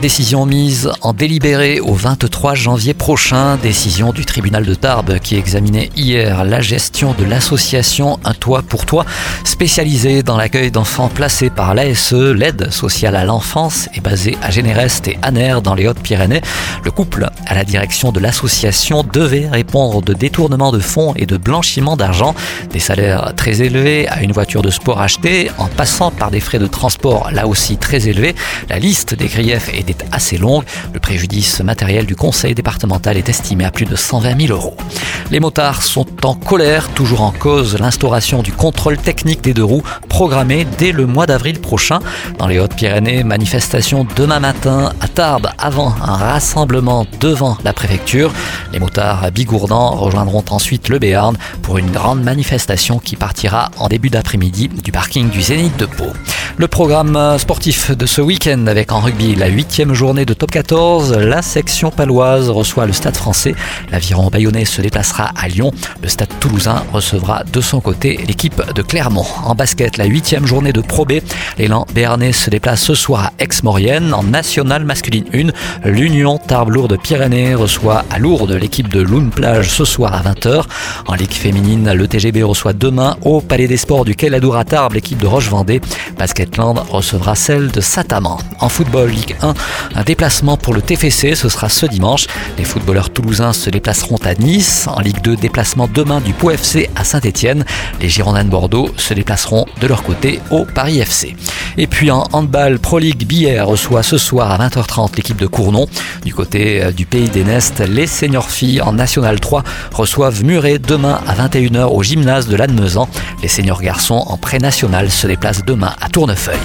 Décision mise en délibéré au 23 janvier prochain. Décision du tribunal de Tarbes qui examinait hier la gestion de l'association Un Toit pour Toi, spécialisée dans l'accueil d'enfants placés par l'ASE, l'aide sociale à l'enfance, est basée à Généreste et Aner dans les Hautes-Pyrénées. Le couple à la direction de l'association devait répondre de détournement de fonds et de blanchiment d'argent, des salaires très élevés à une voiture de sport achetée, en passant par des frais de transport là aussi très élevés. La liste des griefs est assez longue. Le préjudice matériel du conseil départemental est estimé à plus de 120 000 euros. Les motards sont en colère, toujours en cause l'instauration du contrôle technique des deux roues programmé dès le mois d'avril prochain. Dans les Hautes-Pyrénées, manifestation demain matin à Tarbes avant un rassemblement devant la préfecture. Les motards bigourdans rejoindront ensuite le Béarn pour une grande manifestation qui partira en début d'après-midi du parking du Zénith de Pau. Le programme sportif de ce week-end avec en rugby la huitième journée de top 14, la section paloise reçoit le stade français. L'aviron bayonnais se déplacera à Lyon. Le stade toulousain recevra de son côté l'équipe de Clermont. En basket, la huitième journée de Pro B, l'élan béarnais se déplace ce soir à Aix-Maurienne. En nationale masculine 1, l'Union Tarbes-Lourdes-Pyrénées reçoit à Lourdes l'équipe de Loun Plage ce soir à 20h. En Ligue féminine, le TGB reçoit demain au Palais des Sports du Quai Ladour à Tarbes l'équipe de Roche-Vendée. Basket Recevra celle de Sataman. En football Ligue 1, un déplacement pour le TFC, ce sera ce dimanche. Les footballeurs toulousains se déplaceront à Nice. En Ligue 2, déplacement demain du Pau FC à Saint-Etienne. Les Girondins de Bordeaux se déplaceront de leur côté au Paris FC. Et puis en handball, Pro League Billère reçoit ce soir à 20h30 l'équipe de Cournon. Du côté euh, du pays des Nestes, les seniors filles en National 3 reçoivent Muret demain à 21h au gymnase de Lannemezan. Les seniors garçons en pré-national se déplacent demain à Tournefeuille.